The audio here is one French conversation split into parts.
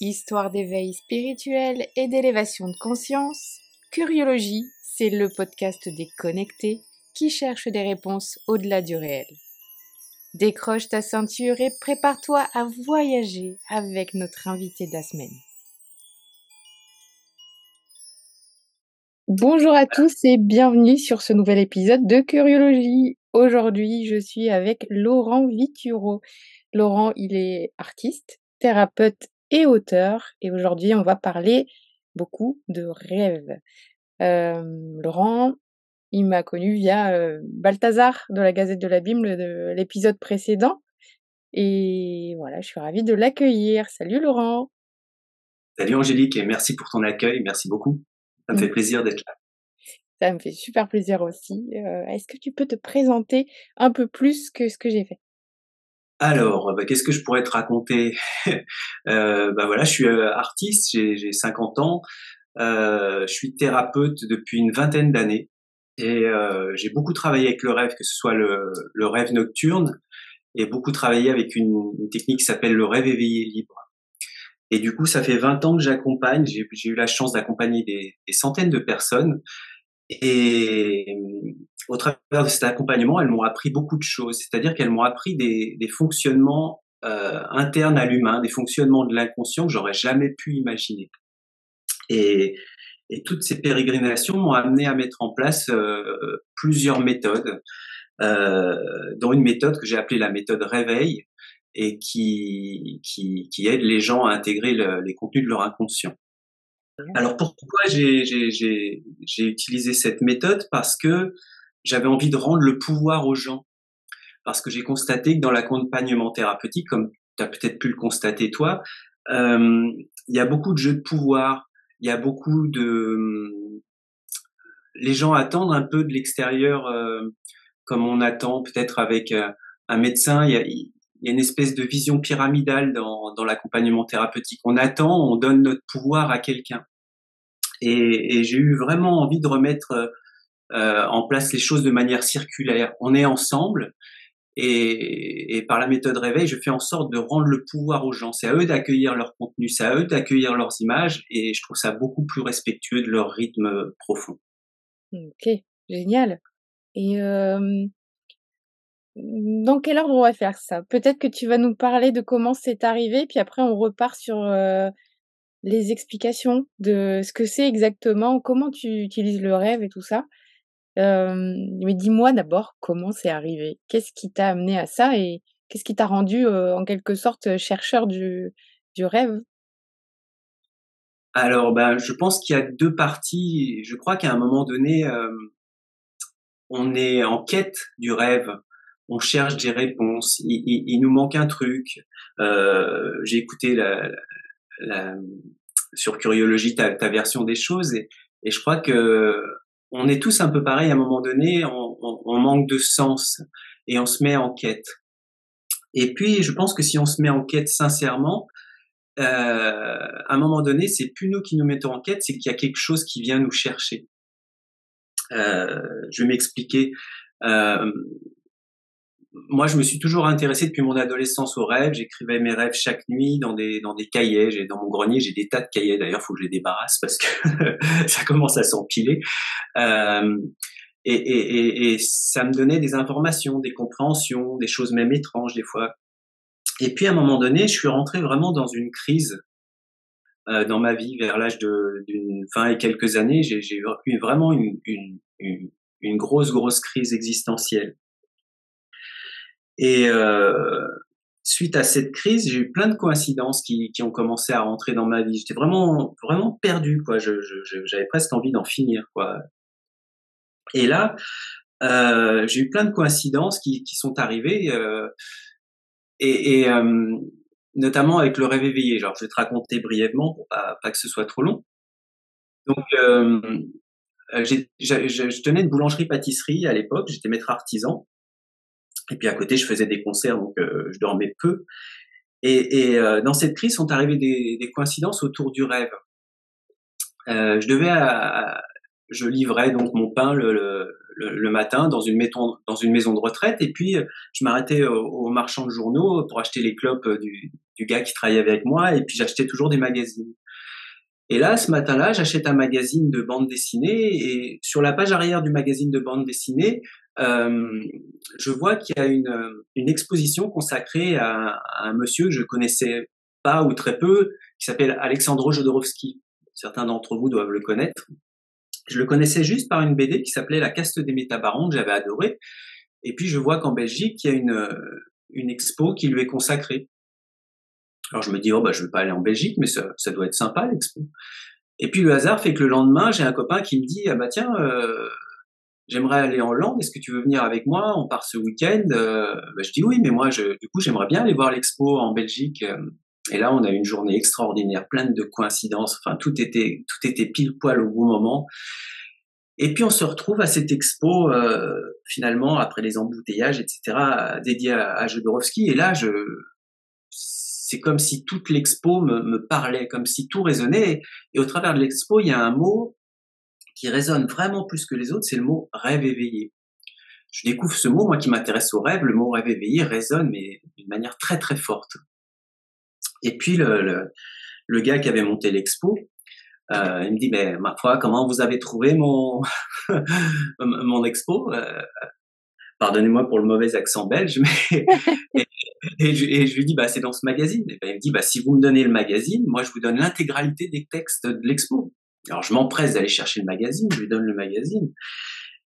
Histoire d'éveil spirituel et d'élévation de conscience, Curiologie, c'est le podcast des connectés qui cherchent des réponses au-delà du réel. Décroche ta ceinture et prépare-toi à voyager avec notre invité de la semaine. Bonjour à tous et bienvenue sur ce nouvel épisode de Curiologie. Aujourd'hui, je suis avec Laurent Vituro. Laurent, il est artiste, thérapeute et auteur. Et aujourd'hui, on va parler beaucoup de rêves. Laurent, il m'a connu via Balthazar de la Gazette de la Bible de l'épisode précédent. Et voilà, je suis ravie de l'accueillir. Salut Laurent. Salut Angélique et merci pour ton accueil. Merci beaucoup. Ça me mmh. fait plaisir d'être là. Ça me fait super plaisir aussi. Est-ce que tu peux te présenter un peu plus que ce que j'ai fait? Alors, bah, qu'est-ce que je pourrais te raconter? Euh, bah voilà, je suis euh, artiste, j'ai 50 ans, euh, je suis thérapeute depuis une vingtaine d'années et euh, j'ai beaucoup travaillé avec le rêve, que ce soit le, rêve nocturne et beaucoup travaillé avec une, technique qui s'appelle le rêve éveillé libre. Et du coup, ça fait 20 ans que j'accompagne, j'ai eu la chance d'accompagner des, centaines de personnes et au travers de cet accompagnement, elles m'ont appris beaucoup de choses. C'est-à-dire qu'elles m'ont appris des, des fonctionnements euh, internes à l'humain, des fonctionnements de l'inconscient que j'aurais jamais pu imaginer. Et, et toutes ces pérégrinations m'ont amené à mettre en place euh, plusieurs méthodes, euh, dont une méthode que j'ai appelée la méthode réveil et qui, qui, qui aide les gens à intégrer le, les contenus de leur inconscient. Alors pourquoi j'ai utilisé cette méthode? Parce que j'avais envie de rendre le pouvoir aux gens. Parce que j'ai constaté que dans l'accompagnement thérapeutique, comme tu as peut-être pu le constater toi, il y a beaucoup de jeux de pouvoir, il y a beaucoup de... Les gens attendent un peu de l'extérieur, euh, comme on attend peut-être avec euh, un médecin, il y a une espèce de vision pyramidale dans, l'accompagnement thérapeutique. On attend, on donne notre pouvoir à quelqu'un. Et, j'ai eu vraiment envie de remettre euh, en place les choses de manière circulaire. On est ensemble et, par la méthode réveil, je fais en sorte de rendre le pouvoir aux gens. C'est à eux d'accueillir leur contenu, c'est à eux d'accueillir leurs images et je trouve ça beaucoup plus respectueux de leur rythme profond. Ok, génial. Et euh, dans quel ordre on va faire ça? Peut-être que tu vas nous parler de comment c'est arrivé, puis après on repart sur euh, les explications de ce que c'est exactement, comment tu utilises le rêve et tout ça mais dis-moi d'abord comment c'est arrivé? Qu'est-ce qui t'a amené à ça et qu'est-ce qui t'a rendu, en quelque sorte, chercheur du du rêve? Alors, ben, je pense qu'il y a deux parties. Je crois qu'à un moment donné, on est en quête du rêve. On cherche des réponses. Il nous manque un truc. j'ai écouté la la sur Curiologie ta ta version des choses et et je crois que on est tous un peu pareil à un moment donné, on, manque de sens et on se met en quête. Et puis, je pense que si on se met en quête sincèrement, euh, à un moment donné, c'est plus nous qui nous mettons en quête, c'est qu'il y a quelque chose qui vient nous chercher. Euh, je vais m'expliquer. Euh, moi, je me suis toujours intéressé depuis mon adolescence aux rêves. J'écrivais mes rêves chaque nuit dans des dans des cahiers. J'ai dans mon grenier, j'ai des tas de cahiers. D'ailleurs, faut que je les débarrasse parce que ça commence à s'empiler. Euh, et, et, et, ça me donnait des informations, des compréhensions, des choses même étranges des fois. Et puis à un moment donné, je suis rentré vraiment dans une crise euh, dans ma vie vers l'âge de d'une fin et quelques années. J'ai eu vraiment une, une, une grosse grosse crise existentielle. Et euh, suite à cette crise, j'ai eu plein de coïncidences qui, qui, ont commencé à rentrer dans ma vie. J'étais vraiment, vraiment perdu, quoi. Je, je, j'avais presque envie d'en finir, quoi. Et là, euh, j'ai eu plein de coïncidences qui, qui sont arrivées, euh, et, et euh, notamment avec le rêve éveillé. Genre, je vais te raconter brièvement pour pas, pas que ce soit trop long. Donc, euh, je tenais une boulangerie-pâtisserie à l'époque. J'étais maître artisan. Et puis à côté, je faisais des concerts, donc euh, je dormais peu. Et, et euh, dans cette crise sont arrivées des, des coïncidences autour du rêve. Euh, je devais, je livrais donc mon pain le, le, le, matin dans une, maison, dans une maison de retraite et puis je m'arrêtais au, au, marchand de journaux pour acheter les clopes du, du gars qui travaillait avec moi et puis j'achetais toujours des magazines. Et là, ce matin-là, j'achète un magazine de bande dessinée et sur la page arrière du magazine de bande dessinée, euh, je vois qu'il y a une, une exposition consacrée à, un monsieur que je connaissais pas ou très peu, qui s'appelle Alexandro Jodorowsky. Certains d'entre vous doivent le connaître. Je le connaissais juste par une BD qui s'appelait La caste des métabarons que j'avais adoré. Et puis je vois qu'en Belgique, il y a une, une expo qui lui est consacrée. Alors je me dis, oh bah je vais pas aller en Belgique, mais ça, doit être sympa l'expo. Et puis le hasard fait que le lendemain, j'ai un copain qui me dit, ah bah tiens, euh, j'aimerais aller en Hollande, est-ce que tu veux venir avec moi? On part ce week-end. Euh, bah, je dis oui, mais moi, je, du coup, j'aimerais bien aller voir l'expo en Belgique. Et là, on a eu une journée extraordinaire, pleine de coïncidences. Enfin, tout était, tout était pile poil au bon moment. Et puis on se retrouve à cette expo euh, finalement après les embouteillages, etc., dédiée à, à. Et là, je, c'est comme si toute l'expo me, me, parlait, comme si tout résonnait. Et au travers de l'expo, il y a un mot qui résonne vraiment plus que les autres, c'est le mot rêve éveillé. Je découvre ce mot, moi qui m'intéresse au rêve, le mot rêve éveillé résonne, mais d'une manière très très forte. Et puis le, le, le gars qui avait monté l'expo, euh, il me dit, mais ma foi, comment vous avez trouvé mon mon expo? Euh, Pardonnez-moi pour le mauvais accent belge, mais et, je, et, je, lui dis, bah c'est dans ce magazine. Et ben, il me dit, bah si vous me donnez le magazine, moi je vous donne l'intégralité des textes de l'expo. Alors je m'empresse d'aller chercher le magazine, je lui donne le magazine.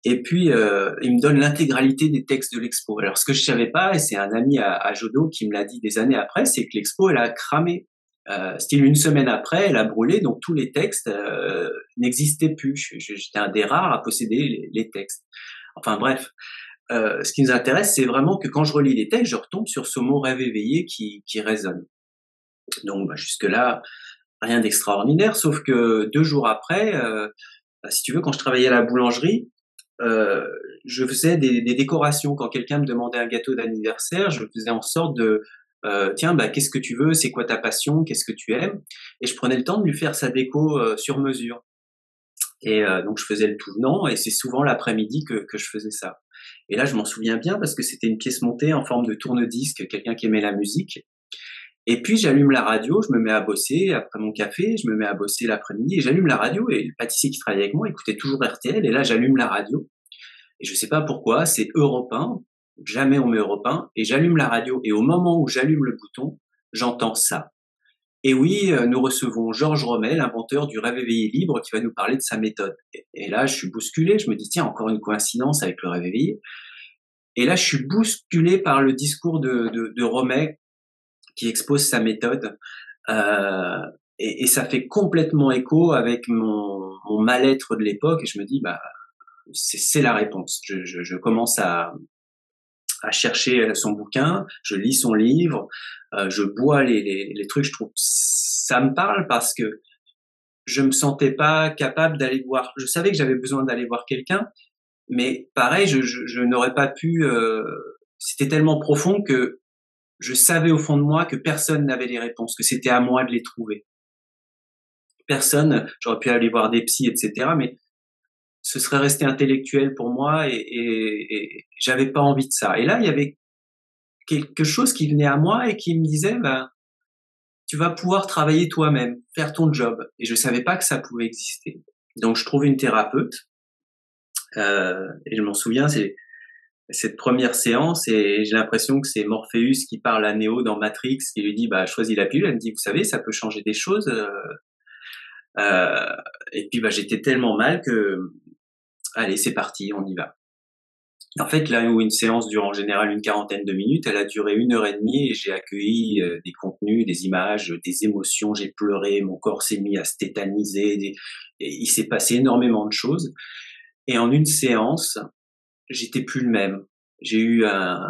Et puis, euh, il me donne l'intégralité des textes de l'expo. Alors, ce que je savais pas, et c'est un ami à, à, Jodo qui me l'a dit des années après, c'est que l'expo, elle a cramé. Euh, style une semaine après, elle a brûlé, donc tous les textes euh, n'existaient plus. J'étais un des rares à posséder les, textes. Enfin bref, euh, ce qui nous intéresse, c'est vraiment que quand je relis les textes, je retombe sur ce mot rêve éveillé qui, qui résonne. Donc bah, jusque-là, rien d'extraordinaire, sauf que deux jours après, euh, bah, si tu veux, quand je travaillais à la boulangerie, euh, je faisais des, décorations. Quand quelqu'un me demandait un gâteau d'anniversaire, je faisais en sorte de euh, tiens, bah, qu'est-ce que tu veux, c'est quoi ta passion, qu'est-ce que tu aimes, et je prenais le temps de lui faire sa déco sur mesure. Et donc je faisais le tout venant, et c'est souvent l'après-midi que, que je faisais ça. Et là, je m'en souviens bien parce que c'était une pièce montée en forme de tourne-disque, quelqu'un qui aimait la musique. Et puis j'allume la radio, je me mets à bosser après mon café, je me mets à bosser l'après-midi et j'allume la radio et le pâtissier qui travaillait avec moi écoutait toujours RTL et là j'allume la radio et je sais pas pourquoi, c'est européen, jamais on met européen et j'allume la radio et au moment où j'allume le bouton, j'entends ça. Et oui, euh, nous recevons Georges Rommel, l'inventeur du rêve éveillé libre, qui va nous parler de sa méthode. Et là, je suis bousculé, je me dis, tiens, encore une coïncidence avec le rêve. Et là, je suis bousculé par le discours de, de, de Rommel qui expose sa méthode. Euh, et, et, ça fait complètement écho avec mon, mon mal-être de l'époque. Et je me dis, bah, c'est la réponse. Je, je, je, commence à, à chercher son bouquin, je lis son livre, euh, je bois les, les, les, trucs. Je trouve ça me parle parce que je me sentais pas capable d'aller voir. Je savais que j'avais besoin d'aller voir quelqu'un, mais pareil, je, je, n'aurais pas pu. Euh, C'était tellement profond que je savais au fond de moi que personne n'avait les réponses, que c'était à moi de les trouver. Personne, j'aurais pu aller voir des psys, etc., mais ce serait resté intellectuel pour moi et, et, et j'avais pas envie de ça. Et là, il y avait quelque chose qui venait à moi et qui me disait, ben, tu vas pouvoir travailler toi-même, faire ton job. Et je savais pas que ça pouvait exister. Donc, je trouve une thérapeute. Euh, et je m'en souviens, c'est cette première séance et j'ai l'impression que c'est Morpheus qui parle à Neo dans Matrix qui lui dit bah choisis la pilule. Elle me dit vous savez ça peut changer des choses euh, euh, et puis bah j'étais tellement mal que allez c'est parti on y va. En fait là où une séance dure en général une quarantaine de minutes elle a duré une heure et demie et j'ai accueilli euh, des contenus des images des émotions j'ai pleuré mon corps s'est mis à se tétaniser des... et il s'est passé énormément de choses. Et en une séance j'étais plus le même. J'ai eu un,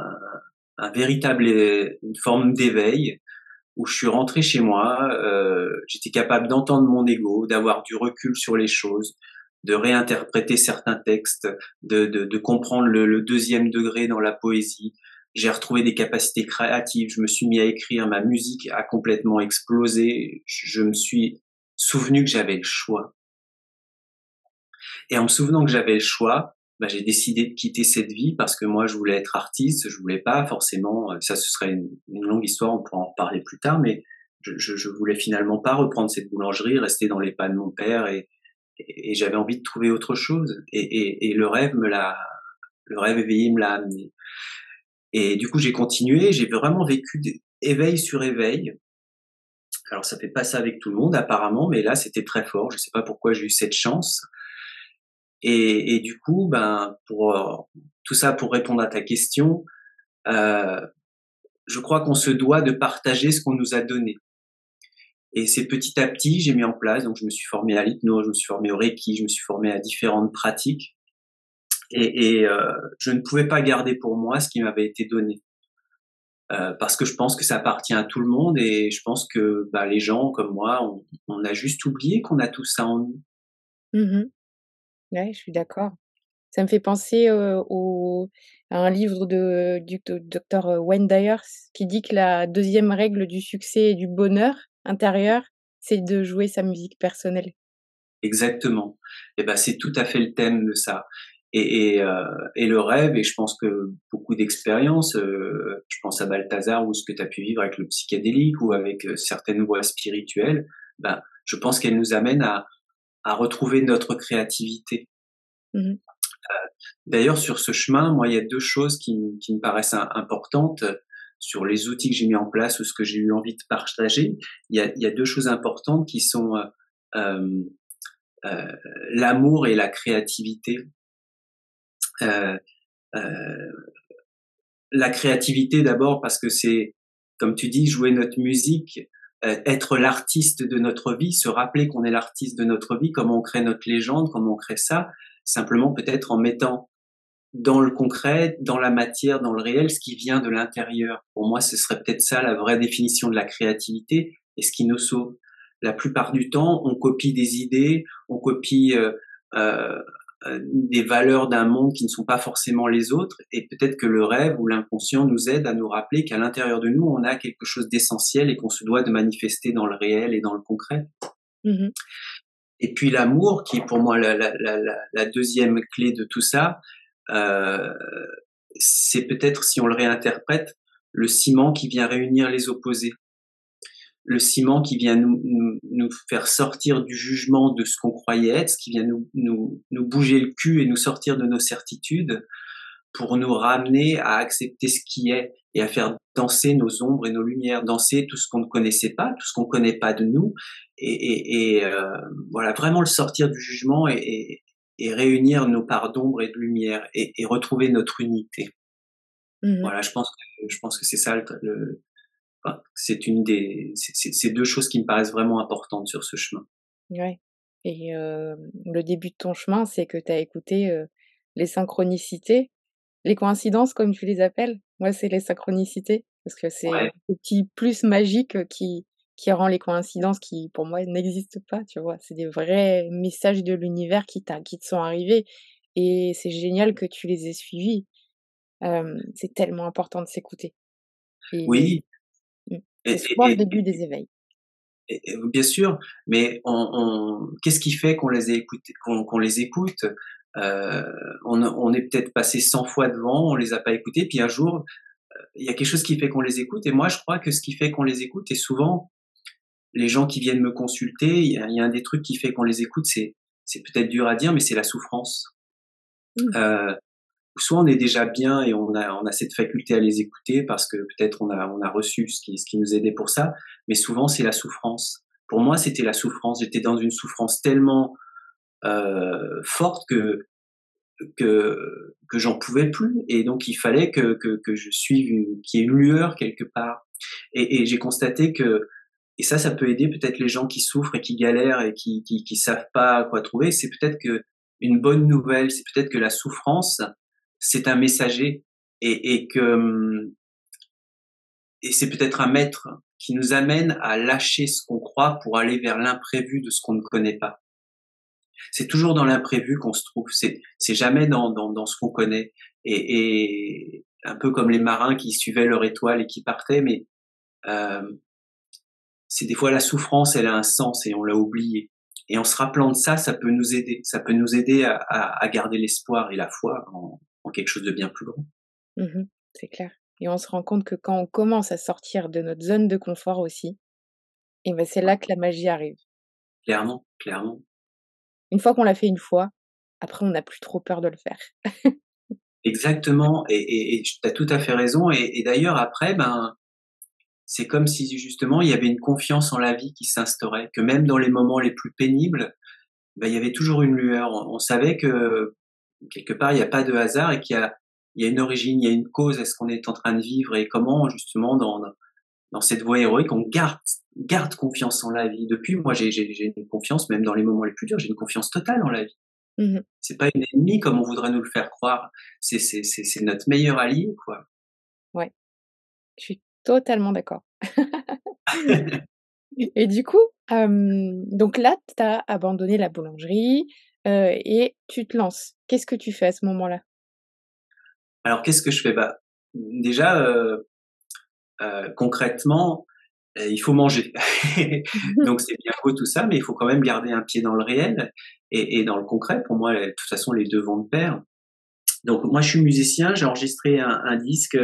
un véritable une forme d'éveil où je suis rentré chez moi. Euh, j'étais capable d'entendre mon ego, d'avoir du recul sur les choses, de réinterpréter certains textes, de, de, de comprendre le, le, deuxième degré dans la poésie. J'ai retrouvé des capacités créatives. Je me suis mis à écrire. Ma musique a complètement explosé. Je me suis souvenu que j'avais le choix. Et en me souvenant que j'avais le choix, bah, j'ai décidé de quitter cette vie parce que moi je voulais être artiste, je voulais pas forcément, ça ce serait une, longue histoire, on pourra en reparler plus tard, mais je, je, voulais finalement pas reprendre cette boulangerie, rester dans les pas de mon père et, et, j'avais envie de trouver autre chose et, et, et le rêve me l'a, le rêve éveillé me l'a amené. Et du coup j'ai continué, j'ai vraiment vécu éveil sur éveil. Alors ça fait pas ça avec tout le monde apparemment, mais là c'était très fort. Je sais pas pourquoi j'ai eu cette chance. Et, du coup, ben, pour euh, tout ça, pour répondre à ta question, euh, je crois qu'on se doit de partager ce qu'on nous a donné. Et c'est petit à petit, j'ai mis en place. Donc, je me suis formé à l'hypnose, je me suis formé au reiki, je me suis formé à différentes pratiques. Et, euh, je ne pouvais pas garder pour moi ce qui m'avait été donné. Parce que je pense que ça appartient à tout le monde et je pense que bah, les gens comme moi, on, on a juste oublié qu'on a tout ça en nous. Mmh Je suis d'accord. Ça me fait penser, à un livre de du docteur, Wayne Dyer qui dit que la deuxième règle du succès et du bonheur intérieur, c'est de jouer sa musique personnelle. Exactement. Et ben, c'est tout à fait le thème de ça. Et et et le rêve et je pense que beaucoup d'expériences, je pense à Balthazar ou ce que tu as pu vivre avec le psychédélique ou avec, certaines voies spirituelles, ben, je pense qu'elles nous amènent à à retrouver notre créativité. Mmh euh, d'ailleurs, sur ce chemin, moi, il y a deux choses qui, qui me paraissent importantes sur les outils que j'ai mis en place ou ce que j'ai eu envie de partager. Il y a, il y a deux choses importantes qui sont euh, euh, euh l'amour et la créativité. Euh, la créativité d'abord parce que c'est, comme tu dis, jouer notre musique, euh, être l'artiste de notre vie, se rappeler qu'on est l'artiste de notre vie, comment on crée notre légende, comment on crée ça, simplement peut-être en mettant dans le concret, dans la matière, dans le réel, ce qui vient de l'intérieur. Pour moi, ce serait peut-être ça la vraie définition de la créativité et ce qui nous sauve. La plupart du temps, on copie des idées, on copie euh, euh, euh, des valeurs d'un monde qui ne sont pas forcément les autres. Et peut-être que le rêve ou l'inconscient nous aide à nous rappeler qu'à l'intérieur de nous on a quelque chose d'essentiel et qu'on se doit de manifester dans le réel et dans le concret. Mmh et puis l'amour qui est pour moi la, la, la, la, deuxième clé de tout ça, euh, c'est peut-être si on le réinterprète le ciment qui vient réunir les opposés le ciment qui vient nous, nous, faire sortir du jugement de ce qu'on croyait être, ce qui vient nous, nous, nous bouger le cul et nous sortir de nos certitudes pour nous ramener à accepter ce qui est et à faire danser nos ombres et nos lumières, danser tout ce qu'on ne connaissait pas, tout ce qu'on ne connaît pas de nous, et, et, et euh, voilà vraiment le sortir du jugement et, et réunir nos parts d'ombre et de lumière et, retrouver notre unité. Mmh voilà, je pense que je pense que c'est ça le, c'est une des, c'est deux choses qui me paraissent vraiment importantes sur ce chemin. Ouais. Et le début de ton chemin, c'est que tu as écouté les synchronicités, les coïncidences comme tu les appelles. Moi, c'est les synchronicités parce que c'est le petit plus magique qui qui rend les coïncidences qui, pour moi, n'existent pas. Tu vois, c'est des vrais messages de l'univers qui qui te sont arrivés et c'est génial que tu les aies suivis. c'est tellement important de s'écouter. Oui, c'est souvent le début des éveils. bien sûr, mais on, on qu'est-ce qui fait qu'on les écoute, qu'on les écoute? Euh, on, on, est peut-être passé 100 fois devant, on les a pas écoutés, puis un jour, euh, il y a quelque chose qui fait qu'on les écoute. Et moi, je crois que ce qui fait qu'on les écoute, et souvent, les gens qui viennent me consulter, il y a, y a un des trucs qui fait qu'on les écoute, c'est c'est peut-être dur à dire, mais c'est la souffrance. Mmh. Euh, soit on est déjà bien et on a, on a cette faculté à les écouter parce que peut-être on a, on a reçu ce qui, ce qui nous aidait pour ça, mais souvent c'est la souffrance. Pour moi, c'était la souffrance. J'étais dans une souffrance tellement euh, forte que que que j'en pouvais plus et donc il fallait que que, que je suive qu'il y ait une lueur quelque part. Et, et j'ai constaté que et ça, ça peut aider peut-être les gens qui souffrent et qui galèrent et qui qui, qui savent pas quoi trouver. C'est peut-être que une bonne nouvelle, c'est peut-être que la souffrance, c'est un messager et, et que hum, et c'est peut-être un maître qui nous amène à lâcher ce qu'on croit pour aller vers l'imprévu de ce qu'on ne connaît pas. C'est toujours dans l'imprévu qu'on se trouve. C'est c'est jamais dans, dans, dans ce qu'on connaît. Et, et, un peu comme les marins qui suivaient leur étoile et qui partaient, mais euh, c'est des fois la souffrance, elle a un sens et on l'a oublié. Et en se rappelant de ça, ça peut nous aider. Ça peut nous aider à, à, garder l'espoir et la foi en, quelque chose de bien plus grand. Mmh c'est clair. Et on se rend compte que quand on commence à sortir de notre zone de confort aussi, et ben c'est là que la magie arrive. Clairement, clairement. Une fois qu'on l'a fait une fois, après on n'a plus trop peur de le faire. Exactement, et, tu as tout à fait raison. Et, et d'ailleurs, après, ben, c'est comme si justement il y avait une confiance en la vie qui s'instaurait, que même dans les moments les plus pénibles, ben, il y avait toujours une lueur. On, savait que quelque part il n'y a pas de hasard et qu'il y a, il y a une origine, il y a une cause à ce qu'on est en train de vivre et comment justement dans, dans cette voie héroïque on garde, garde confiance en la vie? Depuis, moi j'ai, j'ai, une confiance, même dans les moments les plus durs, j'ai une confiance totale en la vie. Mmh c'est pas une ennemie comme on voudrait nous le faire croire. C'est, c'est, c'est, c'est notre meilleur allié, quoi. Ouais. Je suis Totalement d'accord. Et du coup, donc là, tu as abandonné la boulangerie, et tu te lances. Qu'est-ce que tu fais à ce moment-là? Alors qu'est-ce que je fais? Bah, déjà, concrètement, il faut manger. Donc c'est bien beau tout ça, mais il faut quand même garder un pied dans le réel et dans le concret. Pour moi, de toute façon, les deux vont de pair. Donc moi, je suis musicien, j'ai enregistré un disque,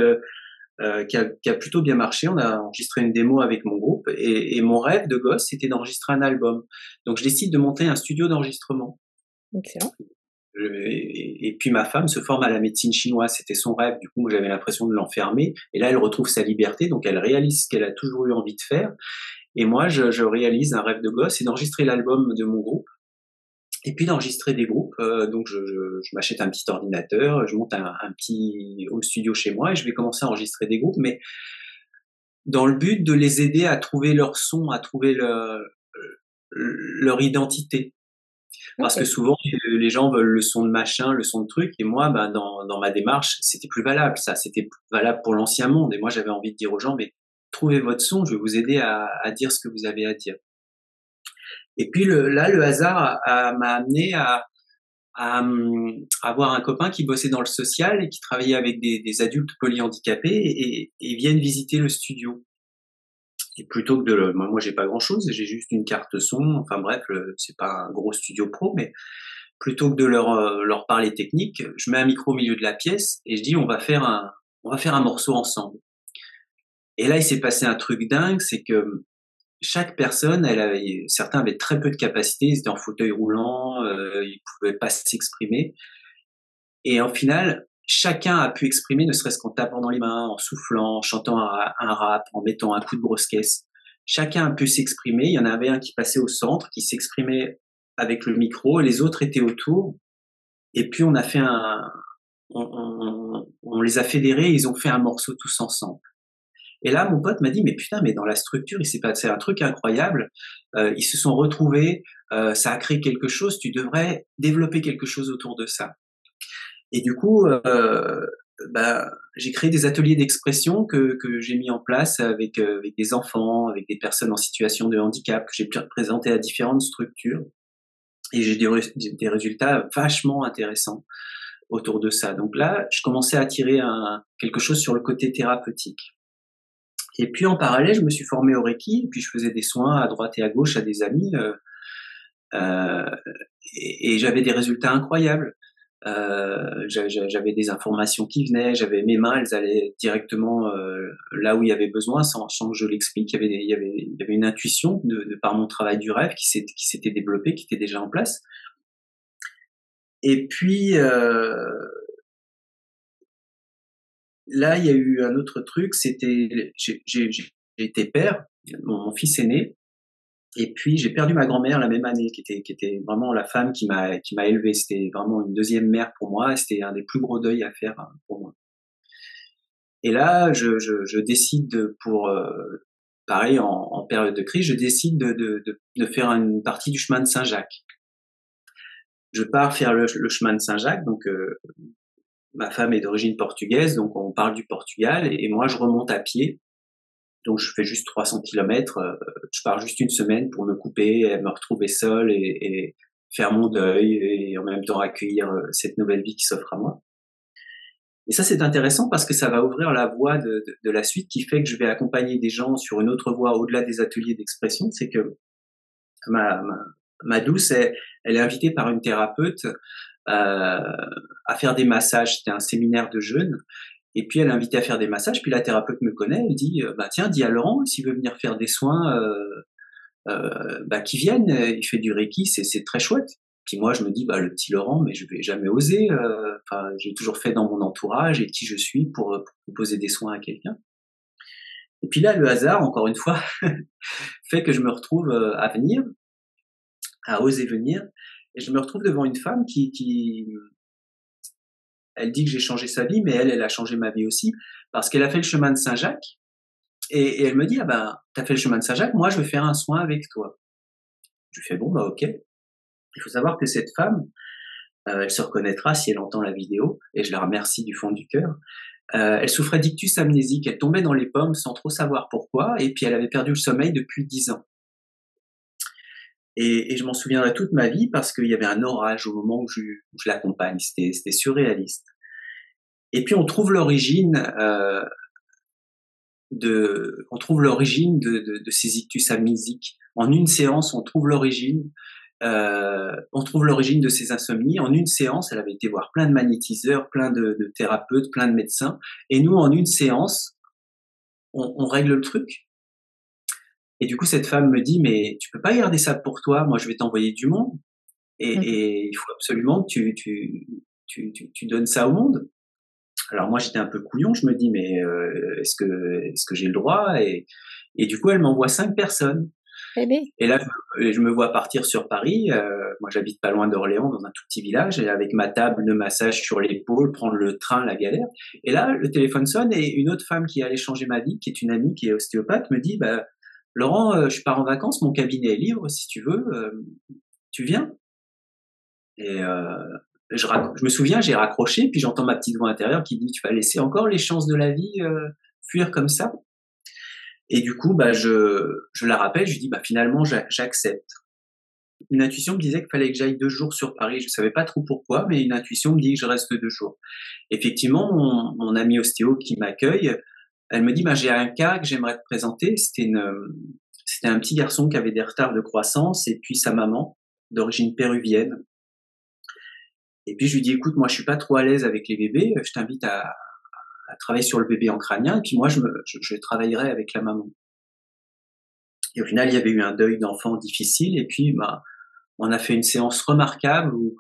euh, qui, a, qui, a, plutôt bien marché. On a enregistré une démo avec mon groupe et, et mon rêve de gosse, c'était d'enregistrer un album. Donc je décide de monter un studio d'enregistrement. Et, puis ma femme se forme à la médecine chinoise, c'était son rêve. Du coup, j'avais l'impression de l'enfermer. Et là, elle retrouve sa liberté, donc elle réalise ce qu'elle a toujours eu envie de faire. Et moi, je, réalise un rêve de gosse, c'est d'enregistrer l'album de mon groupe et puis d'enregistrer des groupes. Euh, donc je, m'achète un petit ordinateur, je monte un, petit home studio chez moi et je vais commencer à enregistrer des groupes, mais dans le but de les aider à trouver leur son, à trouver leur, leur identité. Parce que souvent, les gens veulent le son de machin, le son de truc, et moi, ben, dans, dans ma démarche, c'était plus valable, ça. C'était valable pour l'ancien monde. Et moi, j'avais envie de dire aux gens, mais trouvez votre son, je vais vous aider à, à dire ce que vous avez à dire. Et puis le, là, le hasard m'a amené à, à, avoir un copain qui bossait dans le social et qui travaillait avec des, des adultes polyhandicapés et, et, viennent visiter le studio. Et plutôt que de moi, moi j'ai pas grand chose, j'ai juste une carte son, enfin bref, c'est pas un gros studio pro, mais plutôt que de leur euh, leur parler technique, je mets un micro au milieu de la pièce et je dis on va faire un on va faire un morceau ensemble. Et là il s'est passé un truc dingue, c'est que chaque personne, elle certains avaient très peu de capacité, ils étaient en fauteuil roulant, euh, ils pouvaient pas s'exprimer. Et en final, chacun a pu exprimer, ne serait-ce qu'en tapant dans les mains, en soufflant, en chantant un, rap, en mettant un coup de grosse caisse. Chacun a pu s'exprimer. Il y en avait un qui passait au centre, qui s'exprimait avec le micro, et les autres étaient autour. Et puis on a fait un, on, on, on les a fédérés, ils ont fait un morceau tous ensemble. Et là, mon pote m'a dit, mais putain, mais dans la structure, il s'est passé un truc incroyable. Euh, ils se sont retrouvés, euh, ça a créé quelque chose. Tu devrais développer quelque chose autour de ça. Et du coup, euh, bah, j'ai créé des ateliers d'expression que, que j'ai mis en place avec, euh, avec des enfants, avec des personnes en situation de handicap que j'ai pu présenter à différentes structures. Et j'ai des, des résultats vachement intéressants autour de ça. Donc là, je commençais à tirer un, quelque chose sur le côté thérapeutique. Et puis en parallèle, je me suis formé au Reiki, et puis je faisais des soins à droite et à gauche à des amis, euh, euh, et j'avais des résultats incroyables. Euh, j'avais des informations qui venaient, j'avais mes mains, elles allaient directement euh, là où il y avait besoin, sans, que je l'explique. Il y avait, une intuition de, par mon travail du rêve qui s'était développée, qui était déjà en place. Et puis, euh, là, il y a eu un autre truc, c'était, j'ai été père, mon, fils est né, et puis j'ai perdu ma grand-mère la même année, qui était, qui était vraiment la femme qui m'a qui m'a élevé. C'était vraiment une deuxième mère pour moi. C'était un des plus gros deuils à faire hein, pour moi. Et là, je, je, je décide pour euh, pareil en, en, période de crise, je décide de, de, de, de, faire une partie du chemin de Saint-Jacques. Je pars faire le, le chemin de Saint-Jacques, donc euh, ma femme est d'origine portugaise, donc on parle du Portugal, et, moi je remonte à pied. Donc je fais juste 300 km, euh, je pars juste une semaine pour me couper, me retrouver seul et, et, faire mon deuil et en même temps accueillir euh, cette nouvelle vie qui s'offre à moi. Et ça c'est intéressant parce que ça va ouvrir la voie de, de, de, la suite qui fait que je vais accompagner des gens sur une autre voie au-delà des ateliers d'expression. C'est que ma, ma, ma douce, elle, est invitée par une thérapeute euh, à faire des massages. C'était un séminaire de jeunes. Et puis elle est invitée à faire des massages. Puis la thérapeute me connaît. Elle dit bah tiens, dis à Laurent s'il veut venir faire des soins, euh, euh, bah qu'il vienne. Il fait du reiki, c'est très chouette. Puis moi je me dis bah le petit Laurent, mais je vais jamais oser. Euh, enfin, j'ai toujours fait dans mon entourage et qui je suis pour, pour proposer des soins à quelqu'un. Et puis là, le hasard, encore une fois, fait que je me retrouve euh, à venir, à oser venir, et je me retrouve devant une femme qui, qui elle dit que j'ai changé sa vie, mais elle, elle a changé ma vie aussi, parce qu'elle a fait le chemin de Saint-Jacques, et, elle me dit, ah ben, t'as fait le chemin de Saint-Jacques, moi je vais faire un soin avec toi. Je lui fais, bon, bah ok. Il faut savoir que cette femme, euh, elle se reconnaîtra si elle entend la vidéo, et je la remercie du fond du cœur. Euh, elle souffrait d'ictus amnésique, elle tombait dans les pommes sans trop savoir pourquoi, et puis elle avait perdu le sommeil depuis dix ans. Et, et je m'en souviendrai toute ma vie parce qu'il y avait un orage au moment où je, l'accompagne, c'était surréaliste. Et puis on trouve l'origine euh, de, on trouve l'origine de, de, de, ces ictus amnésiques. En une séance, on trouve l'origine euh, on trouve l'origine de ces insomnies. En une séance, elle avait été voir plein de magnétiseurs, plein de, thérapeutes, plein de médecins. Et nous, en une séance, on, règle le truc. Et du coup, cette femme me dit, mais tu peux pas garder ça pour toi. Moi, je vais t'envoyer du monde. Et, mmh. il faut absolument que tu, tu, tu, donnes ça au monde. Alors moi, j'étais un peu couillon. Je me dis, mais euh, est-ce que, est-ce que j'ai le droit? Et, et du coup, elle m'envoie cinq personnes. Et là, je, me vois partir sur Paris. Euh, moi, j'habite pas loin d'Orléans, dans un tout petit village, et avec ma table de massage sur l'épaule, prendre le train, la galère. Et là, le téléphone sonne et une autre femme qui allait changer ma vie, qui est une amie qui est ostéopathe, me dit bah, Laurent, euh, je pars en vacances, mon cabinet est libre, si tu veux, euh, tu viens Et je, je, me souviens, j'ai raccroché, puis j'entends ma petite voix intérieure qui dit Tu vas laisser encore les chances de la vie fuir comme ça et du coup, bah, je, je la rappelle, je dis, bah, finalement, j'accepte. Une intuition me disait qu'il fallait que j'aille deux jours sur Paris. Je savais pas trop pourquoi, mais une intuition me dit que je reste deux jours. Effectivement, mon, mon ami ostéo qui m'accueille, elle me dit, bah, j'ai un cas que j'aimerais te présenter. C'était une, c'était un petit garçon qui avait des retards de croissance et puis sa maman, d'origine péruvienne. Et puis je lui dis, écoute, moi je suis pas trop à l'aise avec les bébés, je t'invite à, à travailler sur le bébé en crânien, et puis moi, je, travaillerai avec la maman. Et au final, il y avait eu un deuil d'enfant difficile, et puis bah, on a fait une séance remarquable où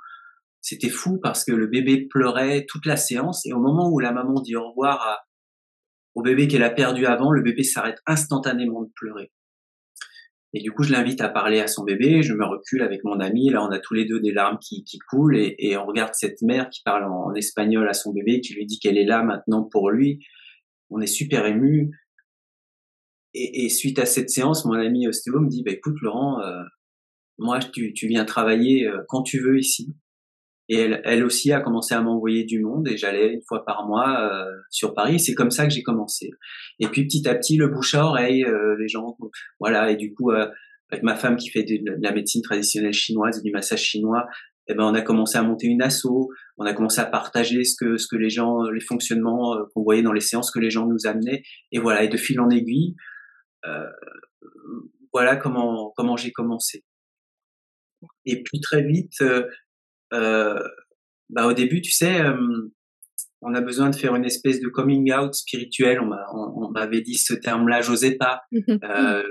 c'était fou parce que le bébé pleurait toute la séance, et au moment où la maman dit au revoir au bébé qu'elle a perdu avant, le bébé s'arrête instantanément de pleurer. Et du coup, je l'invite à parler à son bébé. Je me recule avec mon ami. Là, on a tous les deux des larmes qui, qui coulent et, et, on regarde cette mère qui parle en, espagnol à son bébé, qui lui dit qu'elle est là maintenant pour lui. On est super ému. Et, et, suite à cette séance, mon ami ostéo me dit, bah, écoute Laurent, euh, moi, tu, tu, viens travailler euh, quand tu veux ici. Et elle, elle aussi a commencé à m'envoyer du monde et j'allais une fois par mois euh, sur Paris. C'est comme ça que j'ai commencé. Et puis petit à petit, le bouche à oreille, euh, les gens, voilà. Et du coup, euh, avec ma femme qui fait de, la médecine traditionnelle chinoise et du massage chinois, eh ben on a commencé à monter une asso. On a commencé à partager ce que ce que les gens, les fonctionnements qu'on voyait dans les séances que les gens nous amenaient. Et voilà. Et de fil en aiguille, voilà comment comment j'ai commencé. Et puis très vite, euh, bah, au début, tu sais, euh, on a besoin de faire une espèce de coming out spirituel. On m'avait dit ce terme-là, j'osais pas. Mhm. euh,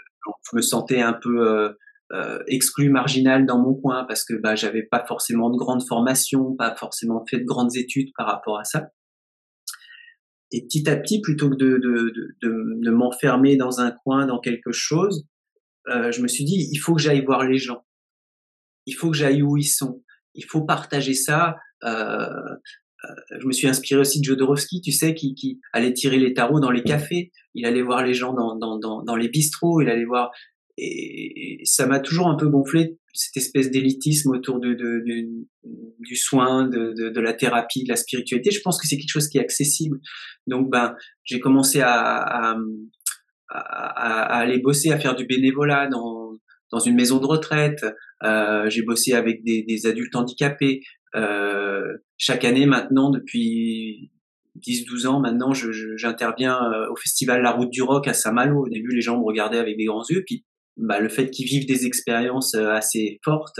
je me sentais un peu euh, euh, exclu, marginal dans mon coin parce que bah, j'avais pas forcément de grande formation, pas forcément fait de grandes études par rapport à ça. Et petit à petit, plutôt que de, de, de, de m'enfermer dans un coin, dans quelque chose, euh, je me suis dit, il faut que j'aille voir les gens. Il faut que j'aille où ils sont il faut partager ça. Euh, euh, je me suis inspiré aussi de Jodorowsky, tu sais, qui, qui allait tirer les tarots dans les cafés, il allait voir les gens dans, dans, dans, dans les bistrots, il allait voir... Et, ça m'a toujours un peu gonflé, cette espèce d'élitisme autour de, de, du soin, de, de, de, la thérapie, de la spiritualité. Je pense que c'est quelque chose qui est accessible. Donc, ben, j'ai commencé à, à, à, à, aller bosser, à faire du bénévolat dans, dans une maison de retraite, euh, j'ai bossé avec des, des adultes handicapés. Euh, chaque année maintenant, depuis 10-12 ans maintenant, j'interviens je, euh, au festival La Route du Rock à Saint-Malo. Au début, les gens me regardaient avec des grands yeux, puis bah, le fait qu'ils vivent des expériences assez fortes,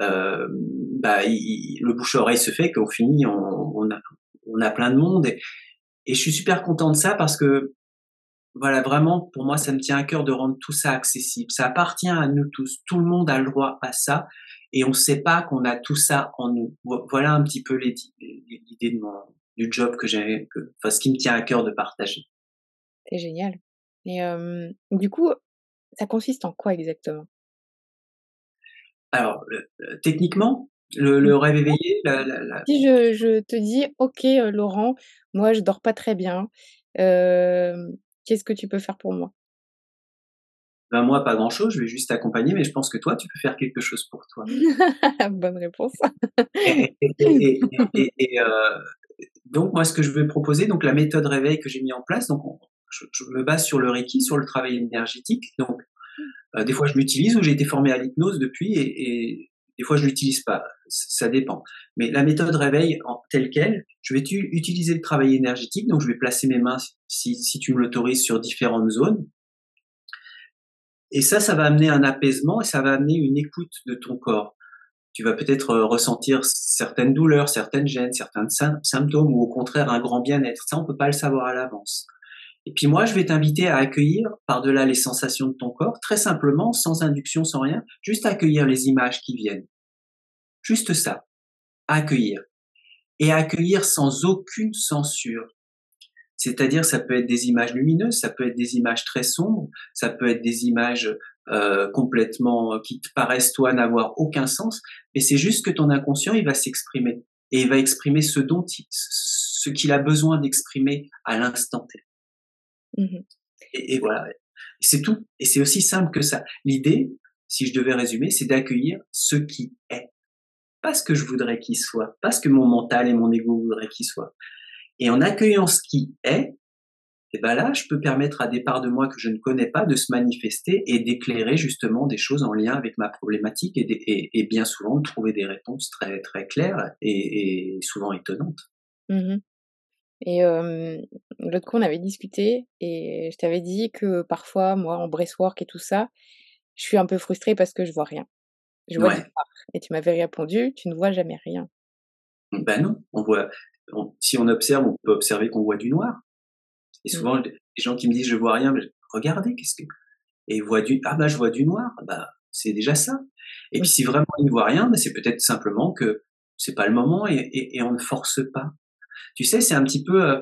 euh, bah, le bouche-oreille se fait qu'on finit, on, on, a, on a plein de monde. Et, et je suis super content de ça parce que voilà, vraiment, pour moi, ça me tient à cœur de rendre tout ça accessible. Ça appartient à nous tous. Tout le monde a le droit à ça. Et on ne sait pas qu'on a tout ça en nous. Voilà un petit peu l'idée de mon, du job que j'ai, enfin, ce qui me tient à cœur de partager. C'est génial. Et euh, du coup, ça consiste en quoi exactement? Alors, techniquement, le, le, rêve éveillé la, la, Si je, je, te dis, ok, Laurent, moi, je dors pas très bien. Euh, Qu'est-ce que tu peux faire pour moi? Ben moi, pas grand-chose, je vais juste t'accompagner, mais je pense que toi, tu peux faire quelque chose pour toi. Bonne réponse. et, euh, donc, moi, ce que je vais proposer, donc la méthode réveil que j'ai mis en place, donc je, me base sur le Reiki, sur le travail énergétique. Donc, euh, des fois, je l'utilise ou j'ai été formé à l'hypnose depuis et, des fois, je l'utilise pas. Ça dépend. Mais la méthode réveil en telle quelle, je vais utiliser le travail énergétique. Donc, je vais placer mes mains, si, si tu me l'autorises, sur différentes zones. Et ça, ça va amener un apaisement et ça va amener une écoute de ton corps. Tu vas peut-être euh, ressentir certaines douleurs, certaines gênes, certains symptômes ou au contraire un grand bien-être. Ça, on peut pas le savoir à l'avance. Et puis moi, je vais t'inviter à accueillir par-delà les sensations de ton corps, très simplement, sans induction, sans rien, juste accueillir les images qui viennent. Juste ça. Accueillir. Et accueillir sans aucune censure. C'est-à-dire, ça peut être des images lumineuses, ça peut être des images très sombres, ça peut être des images euh, complètement qui te paraissent toi n'avoir aucun sens, mais c'est juste que ton inconscient il va s'exprimer et il va exprimer ce dont il, ce qu'il a besoin d'exprimer à l'instant T. Mmh et, voilà, c'est tout. Et c'est aussi simple que ça. L'idée, si je devais résumer, c'est d'accueillir ce qui est. Pas ce que je voudrais qu'il soit, pas ce que mon mental et mon ego voudraient qu'il soit. Et en accueillant ce qui est, et ben là, je peux permettre à des parts de moi que je ne connais pas de se manifester et d'éclairer justement des choses en lien avec ma problématique et, et, bien souvent de trouver des réponses très très claires et, souvent étonnantes. Mmh et l'autre coup, on avait discuté et je t'avais dit que parfois, moi, en breastwork et tout ça, je suis un peu frustrée parce que je vois rien. Je vois Et tu m'avais répondu, tu ne vois jamais rien. Ben non, on voit. si on observe, on peut observer qu'on voit du noir. Et mmh. souvent, les gens qui me disent je vois rien, mais regardez, qu'est-ce que et voit du ah bah je vois du noir, bah c'est déjà ça. Et puis si vraiment ils ne voient rien, bah, c'est peut-être simplement que c'est pas le moment et, et on ne force pas. Tu sais, c'est un petit peu, euh,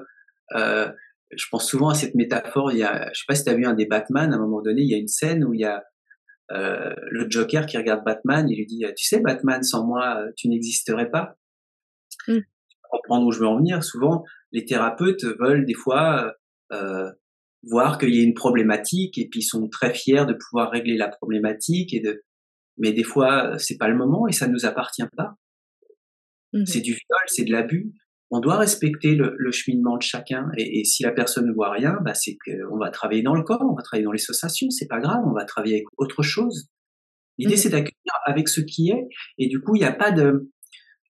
euh, je pense souvent à cette métaphore. Il y a, je sais pas si tu as vu un des Batman. À un moment donné, il y a une scène où il y a euh, le Joker qui regarde Batman. Il lui dit, tu sais, Batman, sans moi, tu n'existerais pas. Mmh. Pour comprendre où je veux en venir, souvent, les thérapeutes veulent des fois euh, voir qu'il y a une problématique et puis ils sont très fiers de pouvoir régler la problématique et de mais des fois c'est pas le moment et ça nous appartient pas. Mmh c'est du viol, c'est de l'abus on doit respecter le, cheminement de chacun. Et, si la personne ne voit rien, bah, c'est qu'on va travailler dans le corps, on va travailler dans les associations, c'est pas grave, on va travailler avec autre chose. L'idée, mmh. c'est d'accueillir avec ce qui est. Et du coup, il n'y a pas de,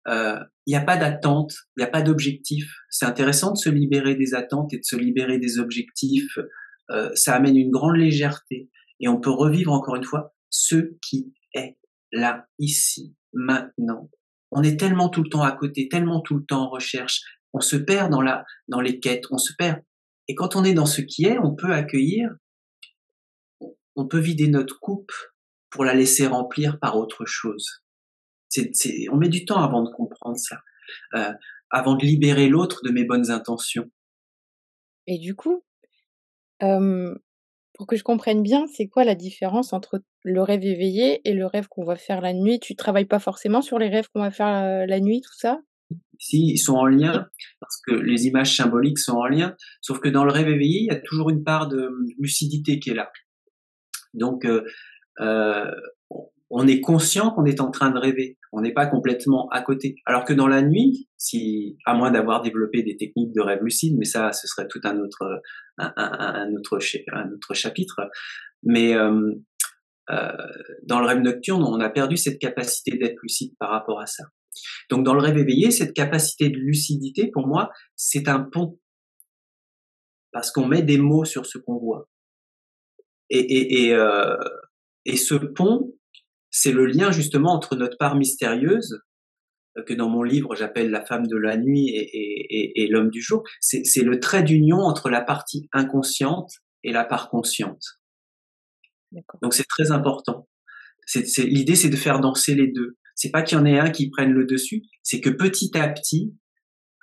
euh, il n'y a pas d'attente, il n'y a pas d'objectif. C'est intéressant de se libérer des attentes et de se libérer des objectifs. Euh, ça amène une grande légèreté. Et on peut revivre encore une fois ce qui est là, ici, maintenant on est tellement tout le temps à côté, tellement tout le temps en recherche, on se perd dans la, dans les quêtes, on se perd. Et quand on est dans ce qui est, on peut accueillir, on peut vider notre coupe pour la laisser remplir par autre chose. On met du temps avant de comprendre ça, euh, avant de libérer l'autre de mes bonnes intentions. Et du coup, pour que je comprenne bien, c'est quoi la différence entre le rêve éveillé et le rêve qu'on va faire la nuit? Tu travailles pas forcément sur les rêves qu'on va faire, la nuit, tout ça? Si, ils sont en lien, parce que les images symboliques sont en lien, sauf que dans le rêve éveillé, il y a toujours une part de lucidité qui est là. Donc, euh, on est conscient qu'on est en train de rêver. On n'est pas complètement à côté. Alors que dans la nuit, si, à moins d'avoir développé des techniques de rêve lucide, mais ça, ce serait tout un autre, un, autre, chapitre. Mais euh, euh, dans le rêve nocturne, on a perdu cette capacité d'être lucide par rapport à ça. Donc, dans le rêve éveillé, cette capacité de lucidité, pour moi, c'est un pont parce qu'on met des mots sur ce qu'on voit. Et, et, et euh, Et ce pont, c'est le lien justement entre notre part mystérieuse, euh, que dans mon livre j'appelle la femme de la nuit et, et, et l'homme du jour, c'est le trait d'union entre la partie inconsciente et la part consciente. Donc c'est très important. L'idée c'est de faire danser les deux. C'est pas qu'il y en ait un qui prenne le dessus, c'est que petit à petit,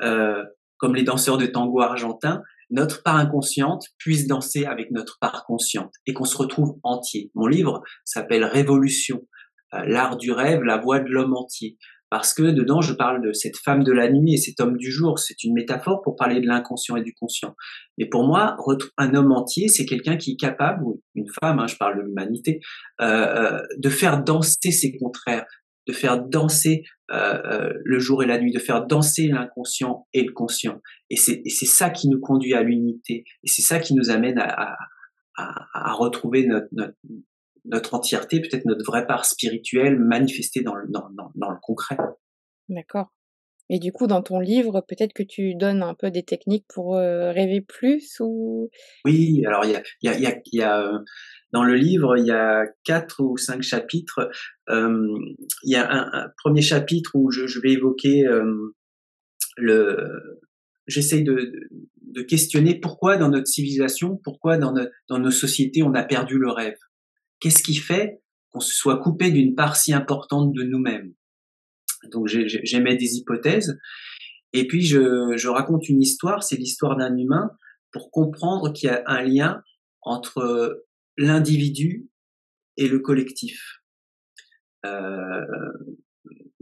euh, comme les danseurs de tango argentin, notre part inconsciente puisse danser avec notre part consciente et qu'on se retrouve entier. Mon livre s'appelle Révolution, l'art du rêve, la voix de l'homme entier. Parce que dedans, je parle de cette femme de la nuit et cet homme du jour. C'est une métaphore pour parler de l'inconscient et du conscient. Mais pour moi, un homme entier, c'est quelqu'un qui est capable, ou une femme, hein, je parle de l'humanité, euh, euh, de faire danser ses contraires, de faire danser euh, euh, le jour et la nuit, de faire danser l'inconscient et le conscient. Et c'est ça qui nous conduit à l'unité. Et c'est ça qui nous amène à, à, à retrouver notre, notre, notre entièreté, peut-être notre vraie part spirituelle manifestée dans le, dans, dans, dans le concret. D'accord. Et du coup, dans ton livre, peut-être que tu donnes un peu des techniques pour euh, rêver plus ou? Oui, alors il y a, y a, y a, y a dans le livre, il y a quatre ou cinq chapitres. Euh, il y a un, premier chapitre où je, je vais évoquer euh, le. J'essaye de, de, questionner pourquoi dans notre civilisation, pourquoi dans, dans nos sociétés, on a perdu le rêve. Qu'est-ce qui fait qu'on se soit coupé d'une part si importante de nous-mêmes? Donc j'émets des hypothèses. Et puis je, raconte une histoire, c'est l'histoire d'un humain, pour comprendre qu'il y a un lien entre l'individu et le collectif. Euh,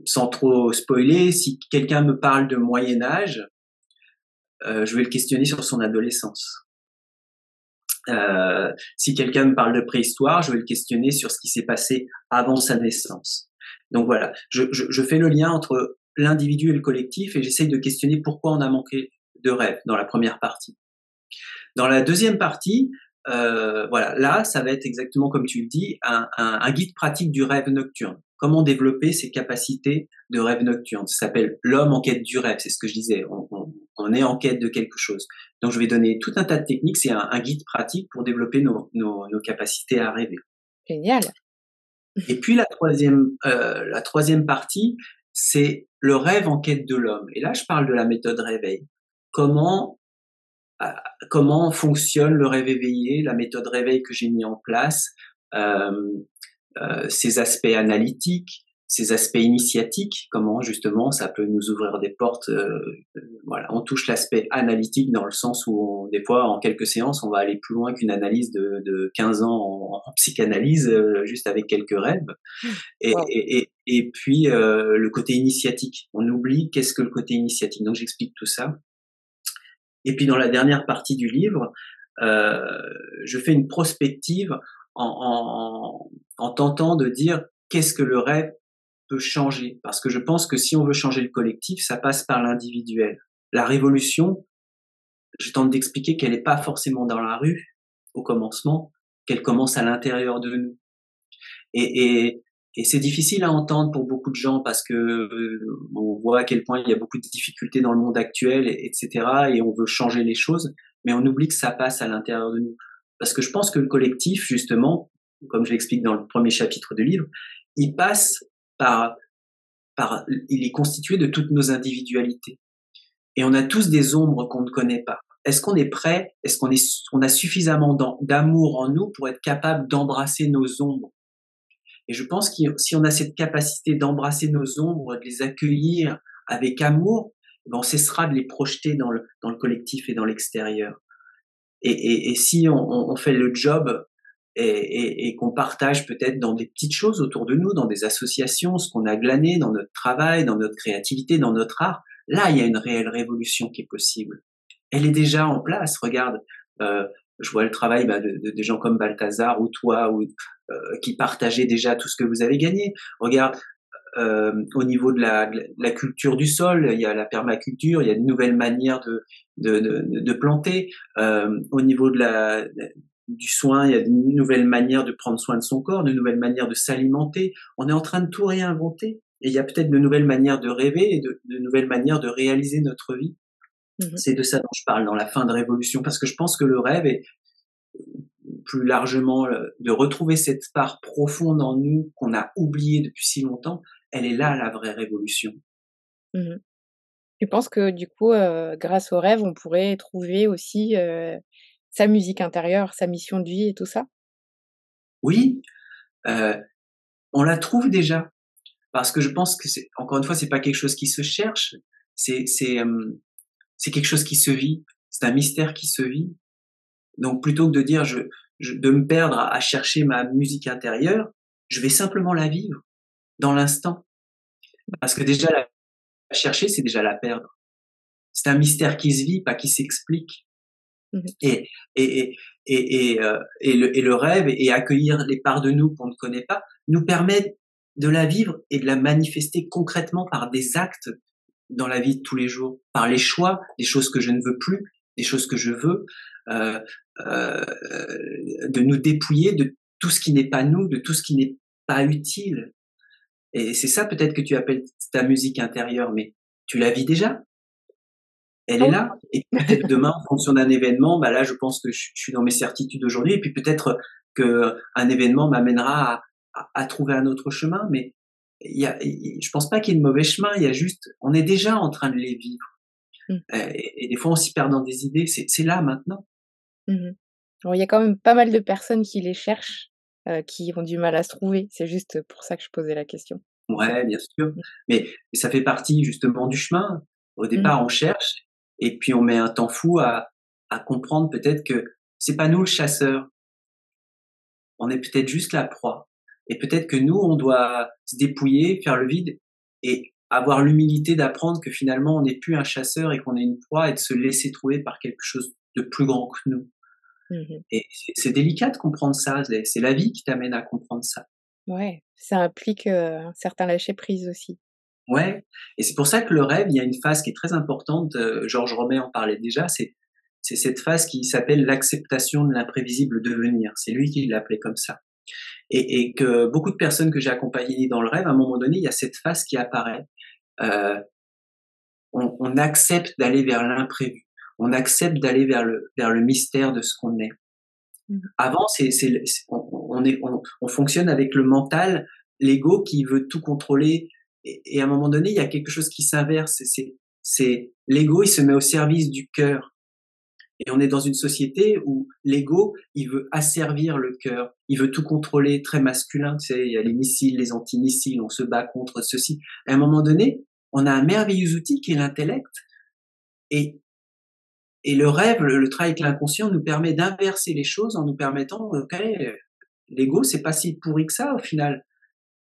sans trop spoiler, si quelqu'un me parle de Moyen Âge, euh, je vais le questionner sur son adolescence. Euh, si quelqu'un me parle de préhistoire, je vais le questionner sur ce qui s'est passé avant sa naissance. Donc voilà, je, je, je fais le lien entre l'individu et le collectif et j'essaye de questionner pourquoi on a manqué de rêve dans la première partie. Dans la deuxième partie, euh, voilà, là, ça va être exactement comme tu le dis, un, un, guide pratique du rêve nocturne. Comment développer ses capacités de rêve nocturne? Ça s'appelle l'homme en quête du rêve, c'est ce que je disais. On, est en quête de quelque chose. Donc, je vais donner tout un tas de techniques. C'est un, un, guide pratique pour développer nos, nos, nos, capacités à rêver. Génial. Et puis la troisième, euh, la troisième partie, c'est le rêve en quête de l'homme. Et là, je parle de la méthode réveil. Comment comment fonctionne le rêve éveillé, la méthode réveil que j'ai mis en place, euh, euh, ses aspects analytiques, ses aspects initiatiques, comment justement ça peut nous ouvrir des portes. Euh, voilà, on touche l'aspect analytique dans le sens où des fois en quelques séances on va aller plus loin qu'une analyse de, de 15 ans en, en psychanalyse euh, juste avec quelques rêves. Et, wow. et, et, et puis euh, le côté initiatique, on oublie qu'est-ce que le côté initiatique. Donc j'explique tout ça. Et puis dans la dernière partie du livre, euh, je fais une prospective en, en, en tentant de dire qu'est-ce que le rêve peut changer. Parce que je pense que si on veut changer le collectif, ça passe par l'individuel. La révolution, je tente d'expliquer qu'elle n'est pas forcément dans la rue au commencement, qu'elle commence à l'intérieur de nous. Et, et, c'est difficile à entendre pour beaucoup de gens parce que euh, on voit à quel point il y a beaucoup de difficultés dans le monde actuel, etc. Et on veut changer les choses, mais on oublie que ça passe à l'intérieur de nous. Parce que je pense que le collectif, justement, comme je l'explique dans le premier chapitre du livre, il passe par, il est constitué de toutes nos individualités. Et on a tous des ombres qu'on ne connaît pas. Est-ce qu'on est prêt? Est-ce qu'on est, on a suffisamment d'amour en nous pour être capable d'embrasser nos ombres? Et je pense que si on a cette capacité d'embrasser nos ombres, de les accueillir avec amour, eh ben on cessera de les projeter dans le, collectif et dans l'extérieur. Et, et, et, si on, on, fait le job et, qu'on partage peut-être dans des petites choses autour de nous, dans des associations, ce qu'on a glané dans notre travail, dans notre créativité, dans notre art, là, il y a une réelle révolution qui est possible. Elle est déjà en place. Regarde, euh, je vois le travail bah, de, de, de, gens comme Balthazar ou toi euh, qui partageaient déjà tout ce que vous avez gagné. Regarde, euh, au niveau de la, culture du sol, il y a la permaculture, il y a de nouvelles manières de, planter. Au niveau de la, du soin, il y a de nouvelles manières de prendre soin de son corps, de nouvelles manières de s'alimenter. On est en train de tout réinventer. Et il y a peut-être de nouvelles manières de rêver et de, de nouvelles manières de réaliser notre vie. Mmh. C'est de ça dont je parle dans la fin de révolution, parce que je pense que le rêve est, plus largement, de retrouver cette part profonde en nous qu'on a oubliée depuis si longtemps, elle est là la vraie révolution. Mmh tu penses que du coup, grâce au rêve, on pourrait trouver aussi sa musique intérieure, sa mission de vie et tout ça? Oui, on la trouve déjà parce que je pense que c'est encore une fois c'est pas quelque chose qui se cherche, c'est c'est c'est quelque chose qui se vit, c'est un mystère qui se vit. Donc plutôt que de dire je, de me perdre à, chercher ma musique intérieure, je vais simplement la vivre dans l'instant. Parce que déjà la chercher, c'est déjà la perdre. C'est un mystère qui se vit, pas qui s'explique. Mmh et, et, et, et, euh, et, le, et le rêve et accueillir les parts de nous qu'on ne connaît pas nous permet de la vivre et de la manifester concrètement par des actes dans la vie de tous les jours, par les choix, des choses que je ne veux plus, des choses que je veux, euh, euh, de nous dépouiller de tout ce qui n'est pas nous, de tout ce qui n'est pas utile. Et c'est ça peut-être que tu appelles ta musique intérieure, mais tu la vis déjà? Elle est là. Et peut-être demain, en fonction d'un événement, bah là, je pense que je, suis dans mes certitudes aujourd'hui. Et puis peut-être que un événement m'amènera à, à, trouver un autre chemin. Mais il y a, je pense pas qu'il y ait de mauvais chemin. Il y a juste, on est déjà en train de les vivre. Mmh. Euh, et, des fois, on s'y perd dans des idées. C'est là maintenant. Mmh il y a quand même pas mal de personnes qui les cherchent, euh, qui ont du mal à se trouver. C'est juste pour ça que je posais la question. Ouais, bien sûr. Mmh. Mais, ça fait partie justement du chemin. Au départ, on cherche et puis on met un temps fou à, à comprendre peut-être que c'est pas nous le chasseur. On est peut-être juste la proie. Et peut-être que nous, on doit se dépouiller, faire le vide et avoir l'humilité d'apprendre que finalement on n'est plus un chasseur et qu'on est une proie et de se laisser trouver par quelque chose de plus grand que nous. Mmh et c'est délicat de comprendre ça, c'est la vie qui t'amène à comprendre ça. Ouais, ça implique un certain lâcher prise aussi. Ouais, et c'est pour ça que le rêve, il y a une phase qui est très importante, Georges Romet en parlait déjà, c'est c'est cette phase qui s'appelle l'acceptation de l'imprévisible devenir. C'est lui qui l'appelait comme ça. Et, et, que beaucoup de personnes que j'ai accompagnées dans le rêve, à un moment donné, il y a cette phase qui apparaît euh, on, on, accepte d'aller vers l'imprévu, on accepte d'aller vers le, vers le mystère de ce qu'on est. Mmh. Avant, c'est, c'est, on, est, on, fonctionne avec le mental, l'ego qui veut tout contrôler. Et, à un moment donné, il y a quelque chose qui s'inverse. C'est, c'est l'ego, il se met au service du cœur. Et on est dans une société où l'ego, il veut asservir le cœur, il veut tout contrôler, très masculin. Tu sais, il y a les missiles, les antimissiles, on se bat contre ceci. À un moment donné, on a un merveilleux outil qui est l'intellect. Et, et le rêve, le, travail avec l'inconscient nous permet d'inverser les choses en nous permettant, ok, l'ego, c'est pas si pourri que ça au final.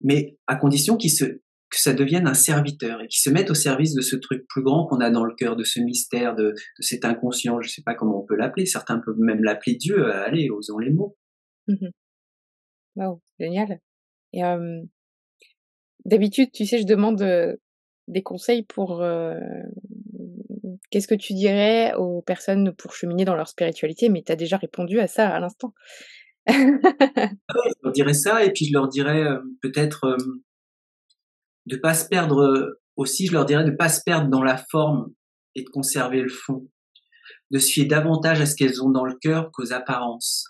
Mais à condition qu'il se, que ça devienne un serviteur et qu'il se mette au service de ce truc plus grand qu'on a dans le cœur, de ce mystère, de, de cet inconscient, je sais pas comment on peut l'appeler, certains peuvent même l'appeler Dieu, allez, osons les mots. Mmh Waouh, génial. Et d'habitude, tu sais, je demande des conseils pour qu'est-ce que tu dirais aux personnes pour cheminer dans leur spiritualité, mais tu as déjà répondu à ça à l'instant. Je leur dirais ça et puis je leur dirais peut-être de pas se perdre aussi, je leur dirais de pas se perdre dans la forme et de conserver le fond, de se fier davantage à ce qu'elles ont dans le cœur qu'aux apparences,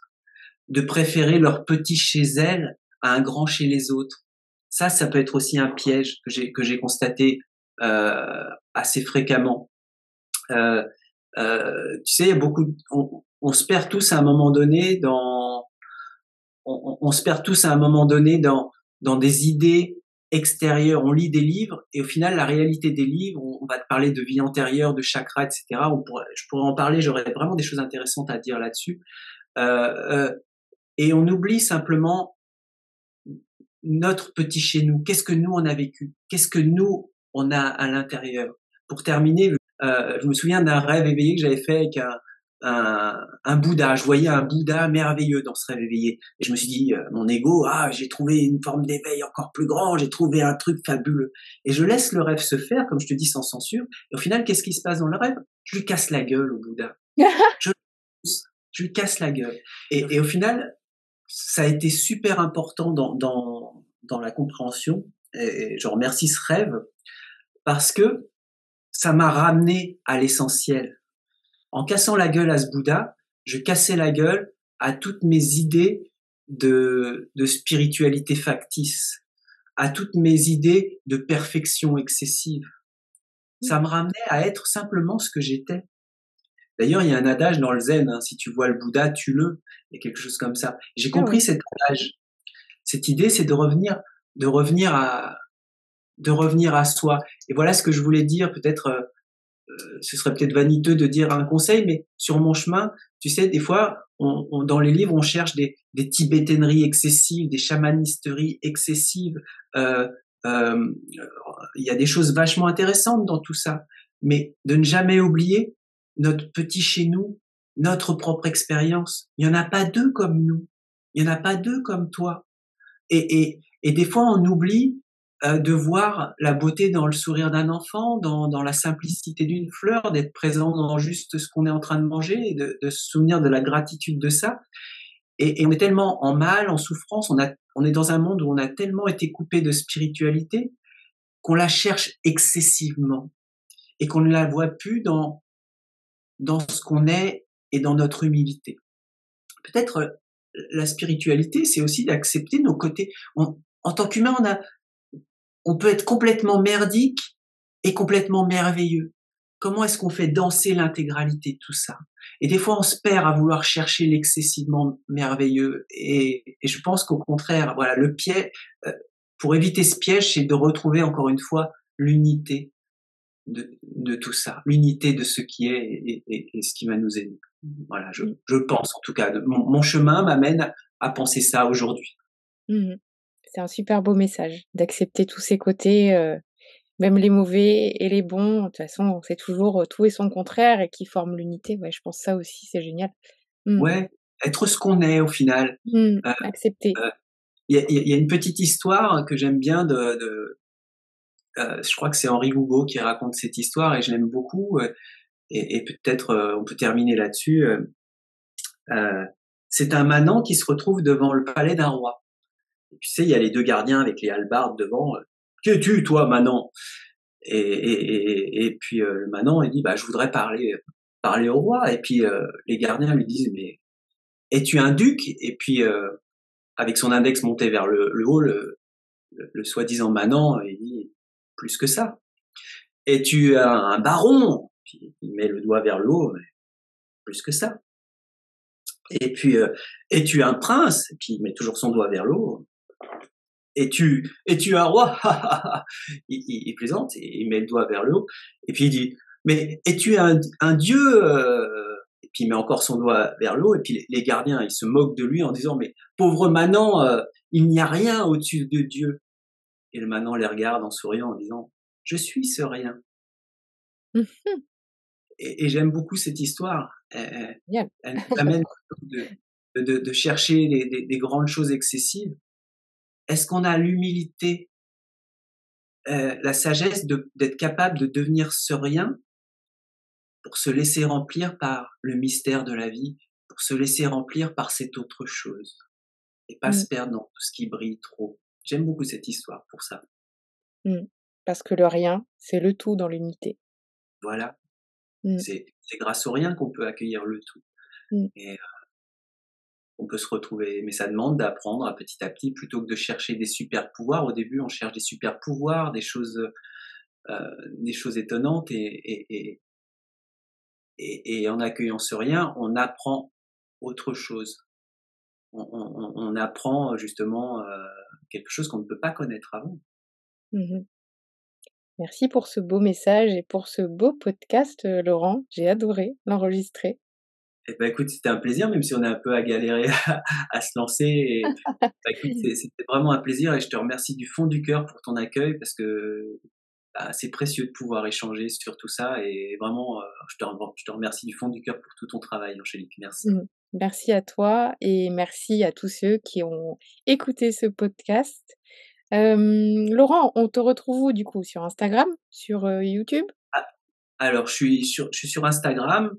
de préférer leur petit chez elles à un grand chez les autres. Ça, ça peut être aussi un piège que j'ai que j'ai constaté euh, assez fréquemment. Euh, euh, tu sais, il y a beaucoup, on, on, se perd tous à un moment donné dans, on, on, se perd tous à un moment donné dans dans des idées extérieures. On lit des livres et au final, la réalité des livres, on, va te parler de vie antérieure, de chakra, etc. Je pourrais en parler. J'aurais vraiment des choses intéressantes à dire là-dessus. Euh, et on oublie simplement notre petit chez nous. Qu'est-ce que nous on a vécu? Qu'est-ce que nous on a à l'intérieur? Pour terminer, euh, je me souviens d'un rêve éveillé que j'avais fait avec un, un, un, Bouddha. Je voyais un Bouddha merveilleux dans ce rêve éveillé. Et je me suis dit, euh, mon ego, ah, j'ai trouvé une forme d'éveil encore plus grand, j'ai trouvé un truc fabuleux. Et je laisse le rêve se faire, comme je te dis, sans censure. Et au final, qu'est-ce qui se passe dans le rêve? Je lui casse la gueule au Bouddha. je, je lui casse la gueule. Et, et au final, ça a été super important dans, dans, dans la compréhension. Et je remercie ce rêve parce que ça m'a ramené à l'essentiel. En cassant la gueule à ce Bouddha, je cassais la gueule à toutes mes idées de, de spiritualité factice, à toutes mes idées de perfection excessive. Ça me ramenait à être simplement ce que j'étais. D'ailleurs, il y a un adage dans le zen, hein, si tu vois le Bouddha, tu le. Il y a quelque chose comme ça. J'ai ah compris cet adage. Cette idée, c'est de revenir, de revenir à, de revenir à soi. Et voilà ce que je voulais dire. Peut-être, euh, euh, ce serait peut-être vaniteux de dire un conseil, mais sur mon chemin, tu sais, des fois, on, dans les livres, on cherche des, des tibétaineries excessives, des chamanisteries excessives. Euh, euh, il y a des choses vachement intéressantes dans tout ça, mais de ne jamais oublier notre petit chez nous, notre propre expérience. Il n'y en a pas deux comme nous. Il n'y en a pas deux comme toi. Et, et, et des fois, on oublie euh, de voir la beauté dans le sourire d'un enfant, dans, dans la simplicité d'une fleur, d'être présent dans juste ce qu'on est en train de manger, et de, se souvenir de la gratitude de ça. Et, et, on est tellement en mal, en souffrance, on, a, on est dans un monde où on a tellement été coupé de spiritualité qu'on la cherche excessivement et qu'on ne la voit plus dans, dans ce qu'on est et dans notre humilité. Peut-être euh, la spiritualité, c'est aussi d'accepter nos côtés. en tant qu'humain, on a, on peut être complètement merdique et complètement merveilleux. Comment est-ce qu'on fait danser l'intégralité de tout ça? Et des fois, on se perd à vouloir chercher l'excessivement merveilleux. Et, je pense qu'au contraire, voilà, le piège, euh, pour éviter ce piège, c'est de retrouver encore une fois l'unité de, tout ça, l'unité de ce qui est et, ce qui va nous aider. Voilà, je, pense en tout cas. Mon, chemin m'amène à penser ça aujourd'hui. Mmh c'est un super beau message d'accepter tous ces côtés, euh, même les mauvais et les bons. De toute façon, c'est toujours euh, tout et son contraire et qui forment l'unité. Ouais, je pense ça aussi, c'est génial. Mmh. Ouais, être ce qu'on est au final. Mmh, euh, accepter. Il y, a, une petite histoire que j'aime bien de, je crois que c'est Henri Gougo qui raconte cette histoire et je l'aime beaucoup. et, et peut-être on peut terminer là-dessus. c'est un manant qui se retrouve devant le palais d'un roi tu sais, il y a les deux gardiens avec les halbardes devant. Euh, que tu, toi, Manon? Et, puis euh, Manon, il dit, bah, je voudrais parler, parler au roi. Et puis euh, les gardiens lui disent, mais es-tu un duc? Et puis avec son index monté vers le, haut, le, soi-disant Manon, il dit, plus que ça. Es-tu un, baron? Il met le doigt vers le haut, mais plus que ça. Et puis, es-tu un prince? Et puis il met toujours son doigt vers le haut, es-tu es-tu un roi il, il, plaisante, il met le doigt vers le haut, et puis il dit, mais es-tu un, un dieu euh? Et puis il met encore son doigt vers le haut, et puis les, gardiens, ils se moquent de lui en disant, mais pauvre Manon, euh, il n'y a rien au-dessus de Dieu. Et le Manon les regarde en souriant en disant, je suis ce rien. et, j'aime beaucoup cette histoire. Elle, elle amène de, de, de, chercher des grandes choses excessives est-ce qu'on a l'humilité, euh, la sagesse d'être capable de devenir ce rien pour se laisser remplir par le mystère de la vie, pour se laisser remplir par cette autre chose et pas se mmh. perdre dans tout ce qui brille trop? J'aime beaucoup cette histoire pour ça. Mmh. Parce que le rien, c'est le tout dans l'unité. Voilà. Mmh. C'est grâce au rien qu'on peut accueillir le tout. Et, euh, on peut se retrouver. Mais ça demande d'apprendre petit à petit plutôt que de chercher des super pouvoirs. Au début, on cherche des super pouvoirs, des choses, euh, des choses étonnantes et, en accueillant ce rien, on apprend autre chose. On apprend justement euh, quelque chose qu'on ne peut pas connaître avant. Mmh Merci pour ce beau message et pour ce beau podcast, euh, Laurent. J'ai adoré l'enregistrer. Eh ben, écoute, c'était un plaisir, même si on est un peu à galérer à, se lancer. Bah, c'était vraiment un plaisir et je te remercie du fond du cœur pour ton accueil parce que bah, c'est précieux de pouvoir échanger sur tout ça et vraiment, euh, je, te, je, te, remercie du fond du cœur pour tout ton travail, Angélique. Merci. Mmh. Merci à toi et merci à tous ceux qui ont écouté ce podcast. Laurent, on te retrouve où du coup? Sur Instagram? Sur euh, YouTube? Alors, je suis sur, je suis sur Instagram.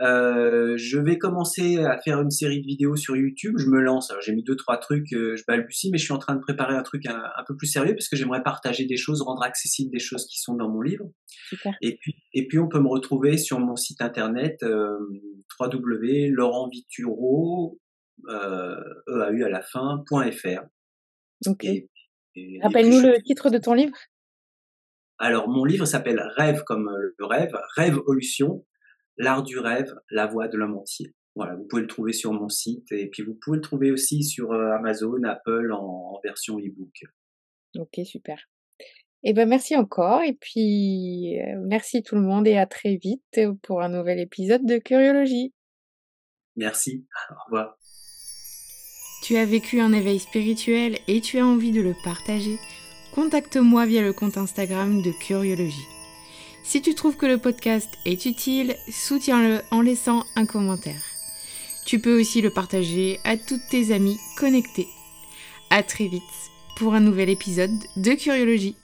Euh, je vais commencer à faire une série de vidéos sur YouTube. Je me lance. Alors j'ai mis deux trois trucs, euh, je balbutie, mais je suis en train de préparer un truc un, peu plus sérieux parce que j'aimerais partager des choses, rendre accessibles des choses qui sont dans mon livre. Super. Et puis et puis on peut me retrouver sur mon site internet euh, euh, EAU à la fin, .fr. Ok. Rappelle-nous le titre de ton livre. Alors, mon livre s'appelle Rêve comme le rêve, Rêve-olution, l'art du rêve, la voix de l'homme entier. Voilà, vous pouvez le trouver sur mon site et puis vous pouvez le trouver aussi sur euh, Amazon, Apple en, version e-book. Ok, super. Eh ben merci encore et puis euh, merci tout le monde et à très vite pour un nouvel épisode de Curiologie. Merci, au revoir. Tu as vécu un éveil spirituel et tu as envie de le partager Contacte-moi via le compte Instagram de Curiologie. Si tu trouves que le podcast est utile, soutiens-le en laissant un commentaire. Tu peux aussi le partager à toutes tes amies connectées. À très vite pour un nouvel épisode de Curiologie.